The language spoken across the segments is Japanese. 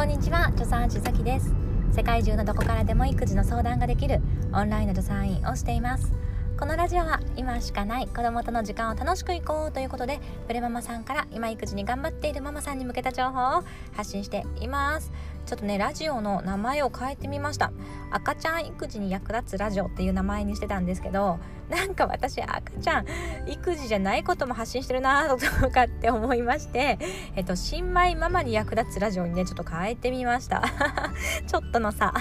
こんにちは助産師崎です。世界中のどこからでも育児の相談ができるオンラインの助産院をしています。このラジオは今しかない。子供との時間を楽しくいこうということでプレママさんから今育児に頑張っているママさんに向けた情報を発信しています。ちょっとねラジオの名前を変えてみました。赤ちゃん育児に役立つラジオっていう名前にしてたんですけどなんか私赤ちゃん育児じゃないことも発信してるなとかって思いましてえっと新米ママに役立つラジオにねちょっと変えてみました。ちょっとのさ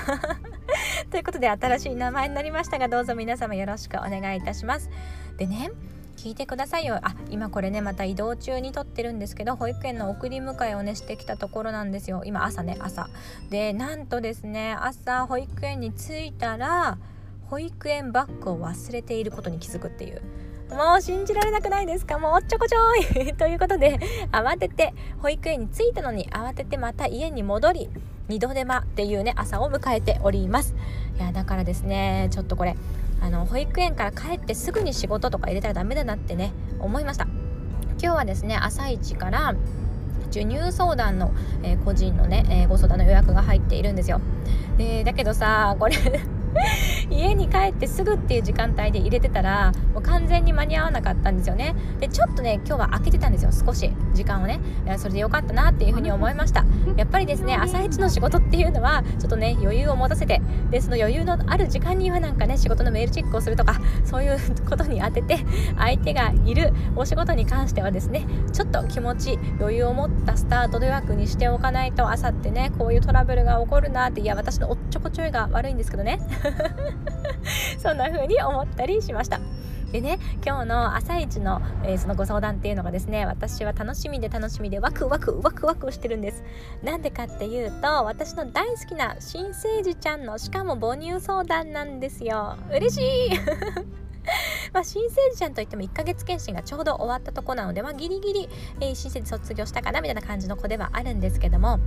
ということで新しい名前になりましたがどうぞ皆様よろしくお願いいたします。でね聞いてくださいよ。あ今これねまた移動中に撮ってるんですけど保育園の送り迎えをねしてきたところなんですよ。今朝ね朝。でなんとですね朝保育園に着いたら保育園バッグを忘れていることに気づくっていう。もう信じられなくないですか？もうおっちょこちょい。ということで慌てて保育園に着いたのに慌ててまた家に戻り二度手間っていうね朝を迎えております。いやだからですねちょっとこれあの保育園から帰ってすぐに仕事とか入れたらダメだなってね思いました。今日はですね朝一から授乳相談の、えー、個人のね、えー、ご相談の予約が入っているんですよ。でだけどさこれ 家に帰ってすぐっていう時間帯で入れてたらもう完全に間に合わなかったんですよね。でちょっとね今日は空けてたんですよ。少し。時間をね。それでよかったなっていうふうに思いました。やっぱりですね朝一の仕事っていうのはちょっとね余裕を持たせて。でその余裕のある時間にはなんかね仕事のメールチェックをするとかそういうことに当てて相手がいるお仕事に関してはですねちょっと気持ち余裕を持ったスタート予約にしておかないと朝ってねこういうトラブルが起こるなっていや私のおっちょこちょいが悪いんですけどね そんな風に思ったりしました。でね今日の朝一の、えー、そのご相談っていうのがですね私は楽しみで楽しみでワクワクワクワクしてるんです。なんでかっていうと私の大好きな新生児ちゃんのしかも母乳相談なんですよ。嬉しい。まあ、新生児ちゃんといっても1ヶ月検診がちょうど終わったとこなので、まあ、ギリギリ、えー、新生児卒業したかなみたいな感じの子ではあるんですけども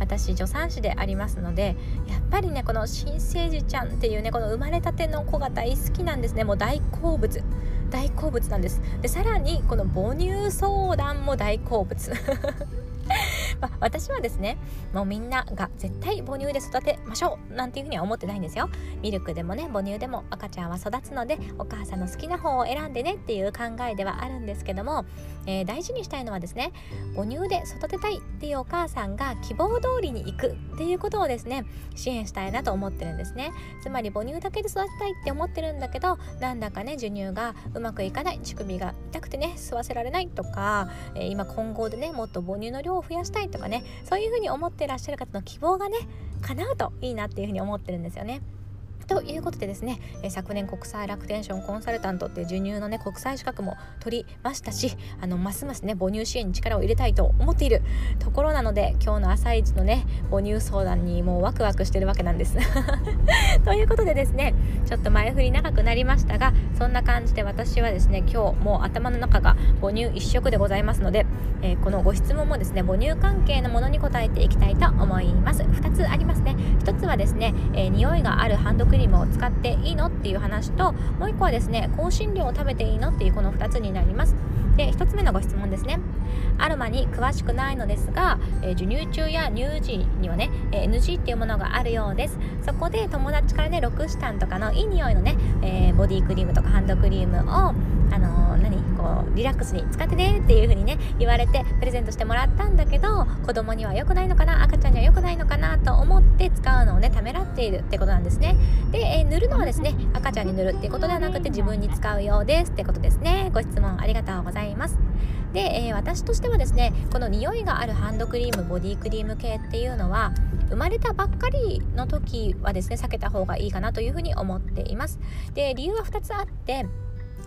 私助産師でありますのでやっぱりねこの新生児ちゃんっていうねこの生まれたての子が大好きなんですね。もう大好物。大好物なんです。でさらにこの母乳相談も大好物。まあ、私はですねもうみんなが絶対母乳で育てましょうなんていうふうには思ってないんですよ。ミルクでもね母乳でも赤ちゃんは育つのでお母さんの好きな方を選んでねっていう考えではあるんですけども、えー、大事にしたいのはですね母乳で育てたいっていうお母さんが希望通りに行くっていうことをですね支援したいなと思ってるんですね。つまり母乳だけで育てたいって思ってるんだけどなんだかね授乳がうまくいかない乳首が痛くてね吸わせられないとか、えー、今今後でねもっと母乳の量を増やしたいとかねそういうふうに思ってらっしゃる方の希望がね叶うといいなっていうふうに思ってるんですよね。ということでですね、え昨年国際楽天ションコンサルタントって授乳のね国際資格も取りましたしあのますますね母乳支援に力を入れたいと思っているところなので今日の朝一のね母乳相談にもうワクワクしてるわけなんです ということでですねちょっと前振り長くなりましたがそんな感じで私はですね今日もう頭の中が母乳一色でございますので、え、このご質問もですね母乳関係のものに答えていきたいと思います。2つありますね。1つはですね、えー、匂いがあるハンドクリームを使っていいのっていう話ともう1個はですね香辛料を食べていいのっていうこの2つになります。で1つ目のご質問ですね。アロマに詳しくないのですが、えー、授乳中や乳児にはね、えー、NG っていうものがあるようです。そこで友達からねロクシタンとかのいい匂いのね、えー、ボディクリームとかハンドクリームをあの何？うリラックスに使ってねっていう風にね言われてプレゼントしてもらったんだけど子供には良くないのかな赤ちゃんには良くないのかなと思って使うのをねためらっているってことなんですね。で、えー、塗るのはですね赤ちゃんに塗るっていうことではなくて自分に使うようですってことですね。ご質問ありがとうございます。で、えー、私としてはですねこの匂いがあるハンドクリームボディクリーム系っていうのは生まれたばっかりの時はですね避けた方がいいかなというふうに思っています。で理由は2つあって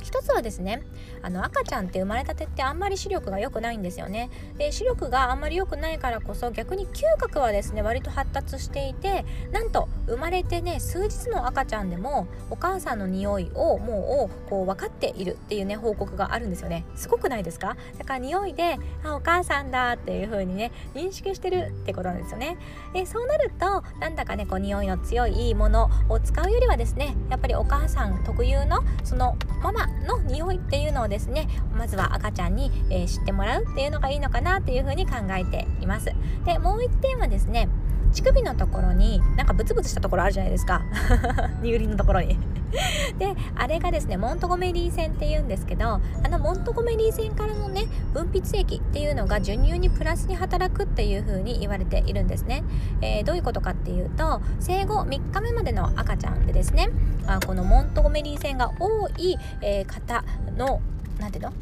一つはですねあの赤ちゃんって生まれたてってあんまり視力が良くないんですよね。で視力があんまり良くないからこそ逆に嗅覚はですね割と発達していてなんと生まれてね数日の赤ちゃんでもお母さんの匂いをもうこう分かっているっていうね報告があるんですよね。すごくないですか？だから匂いであお母さんだっていう風にね認識してるってことなんですよね。でそうなるとなんだかねこう匂いの強いいいものを使うよりはですねやっぱりお母さん特有のそのママの匂いっていうのをですねまずは赤ちゃんに、えー、知ってもらうっていうのがいいのかなっていうふうに考えています。でもう1点はですね乳首のところになんかブツブツしたところあるじゃないですか。乳輪のところに。であれがですねモントゴメリー腺っていうんですけどあのモントゴメリー腺からのね分泌液っていうのが授乳にプラスに働くっていう風に言われているんですね、えー、どういうことかっていうと生後3日目までの赤ちゃんでですねあこのモントゴメリー腺が多い、えー、方の何ていうの？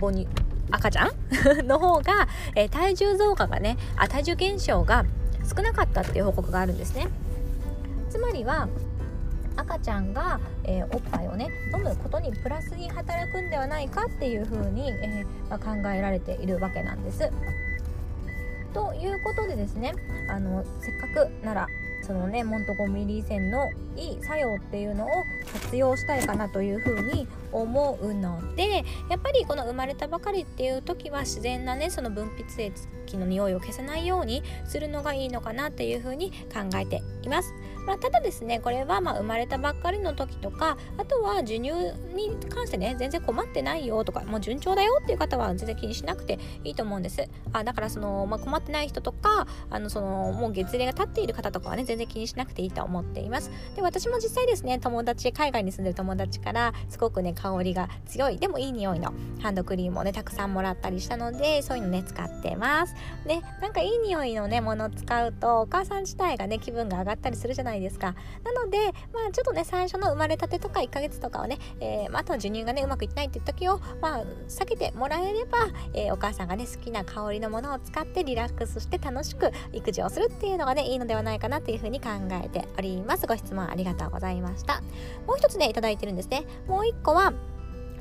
母乳赤ちゃん？の方が、えー、体重増加がねあ体重減少が少なかったっていう報告があるんですねつまりは赤ちゃんが、えー、おっぱいをね飲むことにプラスに働くんではないかっていうふうに、えー、まあ、考えられているわけなんです。ということでですねあのせっかくならそのねモントゴミリー線のいい作用っていうのを活用したいかなというふうに思うのでやっぱりこの生まれたばかりっていう時は自然なねその分泌液の匂いを消さないようにするのがいいのかなっていうふうに考えています。まあ、ただですねこれはまあ生まれたばっかりの時とかあとは授乳に関してね全然困ってないよとかもう順調だよっていう方は全然気にしなくていいと思うんですあだからその、まあ、困ってない人とかあのそのもう月齢が経っている方とかはね全然気にしなくていいと思っていますで私も実際ですね友達海外に住んでる友達からすごくね香りが強いでもいい匂いのハンドクリームをねたくさんもらったりしたのでそういうのね使ってます。ねなんかいい匂いのねものを使うとお母さん自体がね気分が上がったりするじゃないですか。なのでまあちょっとね最初の生まれたてとか1ヶ月とかはね、えー、まあ、あとは授乳がねうまくいってないっていう時をまあ避けてもらえれば、えー、お母さんがね好きな香りのものを使ってリラックスして楽しく育児をするっていうのがねいいのではないかなっていうふうに考えております。ご質問ありがとうございました。もう一つねいただいてるんですね。もう一個は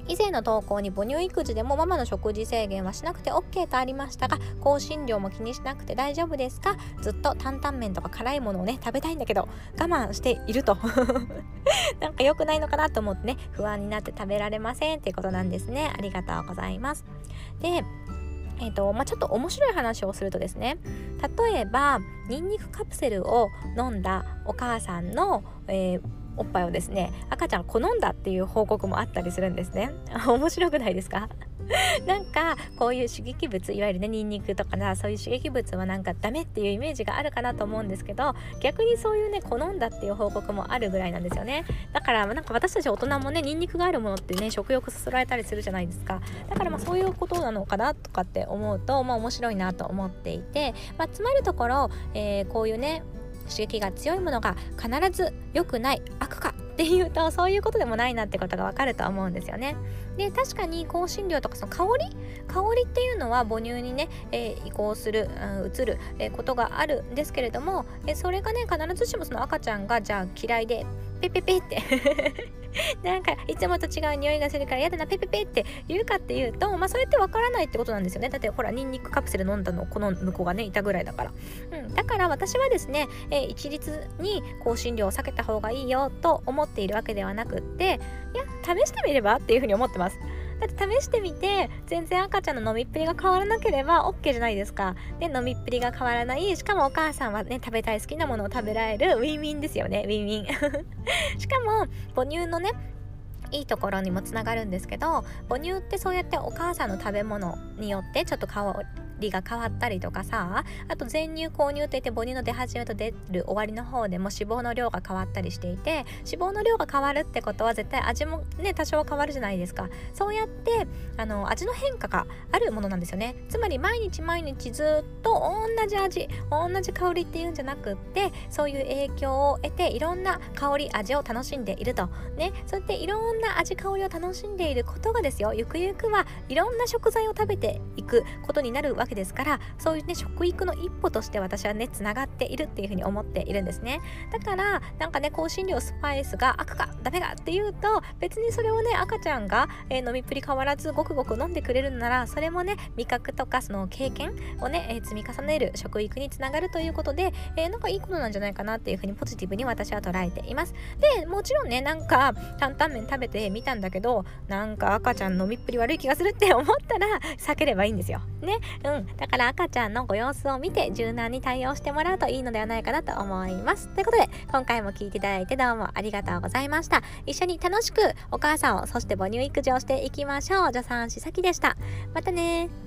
以前の投稿に母乳育児でもママの食事制限はしなくて OK とありましたが香辛料も気にしなくて大丈夫ですか？ずっと担々麺とか辛いものをね食べたいんだけど我慢していると。なんか良くないのかなと思ってね不安になって食べられませんっていうことなんですね。ありがとうございます。でえーとまあ、ちょっと面白い話をするとですね例えばニンニクカプセルを飲んだお母さんの、えーおっぱいをですね赤ちゃん好んだっていう報告もあったりするんですね。面白くないですか？なんかこういう刺激物いわゆるねニンニクとかなそういう刺激物はなんかダメっていうイメージがあるかなと思うんですけど逆にそういうね好んだっていう報告もあるぐらいなんですよね。だからなんか私たち大人もねニンニクがあるものってね食欲そそられたりするじゃないですか。だからまあそういうことなのかなとかって思うとまあ面白いなと思っていて、まあ、つまるところ、えー、こういうね刺激が強いものが必ず良くない悪かっていうとそういうことでもないなってことがわかると思うんですよね。で確かに香辛料とかその香り香りっていうのは母乳にね、えー、移行する、うん、移る、えー、ことがあるんですけれども、えー、それがね必ずしもその赤ちゃんがじゃあ嫌いでピピピってなんかいつもと違う匂いがするから嫌だなペペペって言うかっていうとまあそれってわからないってことなんですよねだってほらニンニクカプセル飲んだのこの向こうがねいたぐらいだから、うん、だから私はですね、えー、一律に香辛料を避けた方がいいよと思っているわけではなくっていや試してみればっていうふうに思ってますだって試してみて全然赤ちゃんの飲みっぷりが変わらなければ OK じゃないですか。で飲みっぷりが変わらないしかもお母さんはね食べたい好きなものを食べられるウィンウィンですよねウィンウィン。しかも母乳のねいいところにもつながるんですけど母乳ってそうやってお母さんの食べ物によってちょっと変わりが変わったりとかさあと全乳購入といって母乳の出始めと出る終わりの方でも脂肪の量が変わったりしていて脂肪の量が変わるってことは絶対味もね多少変わるじゃないですか。そうやってあの味の変化があるものなんですよね。つまり毎日毎日ずっと同じ味同じ香りっていうんじゃなくってそういう影響を得ていろんな香り味を楽しんでいると。ね。そうやっていろんな味香りを楽しんでいることがですよ。ゆくゆくはいろんな食材を食べていくことになるわけですからそういうね食育の一歩として私はねつながっているっていうふうに思っているんですね。だからなんかね香辛料スパイスが悪かダメかっていうと別にそれをね赤ちゃんが、えー、飲みっぷり変わらずごくごく飲んでくれるならそれもね味覚とかその経験をね、えー、積み重ねる食育につながるということで、えー、なんかいいことなんじゃないかなっていうふうにポジティブに私は捉えています。でもちろんねなんか担々麺食べてみたんだけどなんか赤ちゃん飲みっぷり悪い気がするって思ったら避ければいいんですよ。ね。ん。だから赤ちゃんのご様子を見て柔軟に対応してもらうといいのではないかなと思います。ということで今回も聞いていただいてどうもありがとうございました。一緒に楽しくお母さんをそして母乳育児をしていきましょう。助産師さきでした。またね